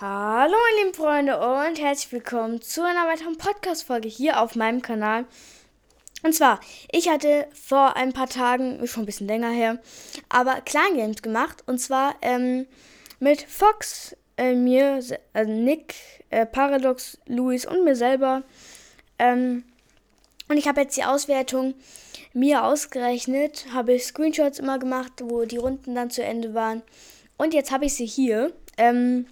Hallo meine lieben Freunde und herzlich willkommen zu einer weiteren Podcast-Folge hier auf meinem Kanal. Und zwar, ich hatte vor ein paar Tagen, schon ein bisschen länger her, aber Kleingames gemacht. Und zwar ähm, mit Fox, äh, mir, äh, Nick, äh, Paradox, Luis und mir selber. Ähm, und ich habe jetzt die Auswertung mir ausgerechnet, habe Screenshots immer gemacht, wo die Runden dann zu Ende waren. Und jetzt habe ich sie hier. Ähm,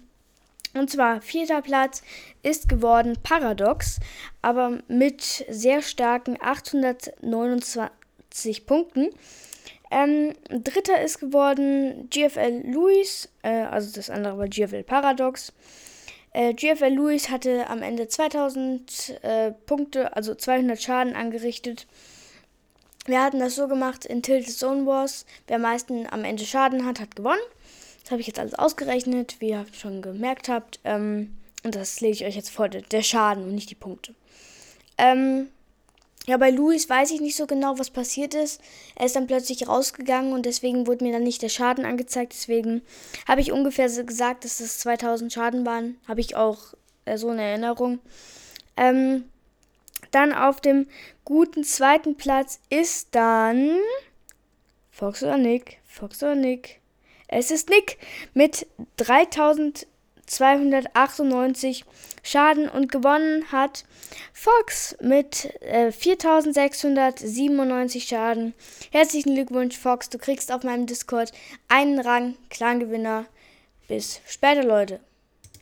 und zwar vierter Platz ist geworden Paradox, aber mit sehr starken 829 Punkten. Ähm, dritter ist geworden GFL Louis, äh, also das andere war GFL Paradox. Äh, GFL Louis hatte am Ende 2000 äh, Punkte, also 200 Schaden angerichtet. Wir hatten das so gemacht in Tilted Zone Wars. Wer am meisten am Ende Schaden hat, hat gewonnen. Das habe ich jetzt alles ausgerechnet, wie ihr schon gemerkt habt. Ähm, und das lege ich euch jetzt vor, der Schaden und nicht die Punkte. Ähm, ja, bei Luis weiß ich nicht so genau, was passiert ist. Er ist dann plötzlich rausgegangen und deswegen wurde mir dann nicht der Schaden angezeigt. Deswegen habe ich ungefähr gesagt, dass das 2000 Schaden waren. Habe ich auch äh, so eine Erinnerung. Ähm, dann auf dem guten zweiten Platz ist dann Fox oder Nick. Fox oder Nick. Es ist Nick mit 3298 Schaden und gewonnen hat Fox mit äh, 4697 Schaden. Herzlichen Glückwunsch, Fox. Du kriegst auf meinem Discord einen Rang, Clangewinner. Bis später, Leute.